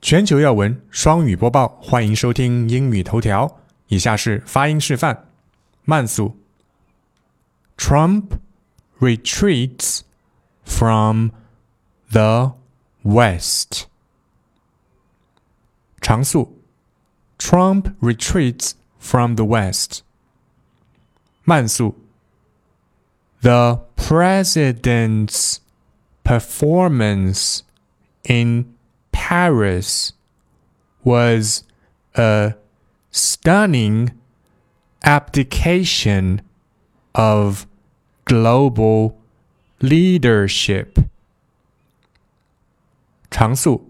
全球要闻双语播报，欢迎收听英语头条。以下是发音示范，慢速。Trump retreats from the West。长速。Trump retreats from the West。慢速。The president's performance in Paris was a stunning abdication of global leadership. 常速,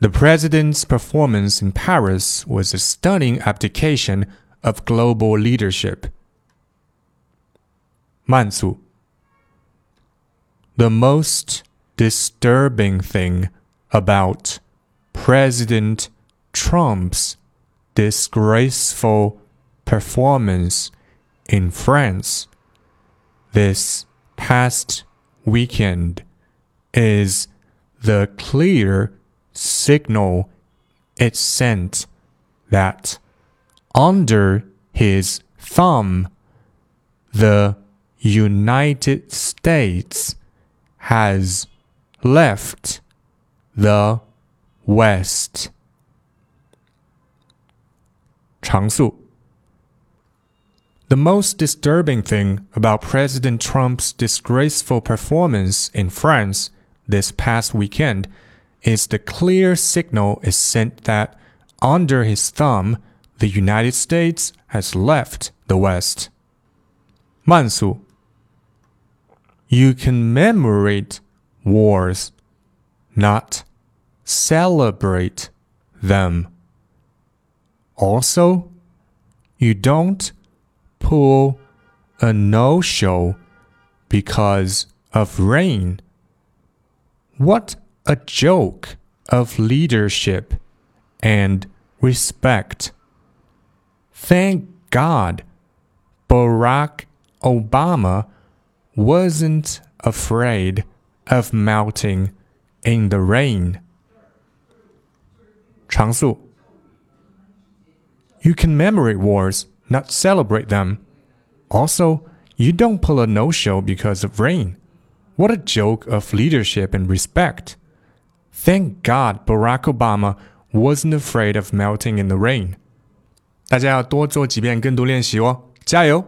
the president's performance in Paris was a stunning abdication of global leadership. 慢速, the most disturbing thing about President Trump's disgraceful performance in France this past weekend is the clear signal it sent that under his thumb, the United States has left the West. 常速 The most disturbing thing about President Trump's disgraceful performance in France this past weekend is the clear signal it sent that under his thumb, the United States has left the West. 慢速 You commemorate wars, not celebrate them. Also, you don't pull a no show because of rain. What a joke of leadership and respect. Thank God Barack Obama wasn't afraid of melting in the rain. 常速 You commemorate wars, not celebrate them. Also, you don't pull a no-show because of rain. What a joke of leadership and respect. Thank God Barack Obama wasn't afraid of melting in the rain. 大家要多做几遍跟读练习哦，加油！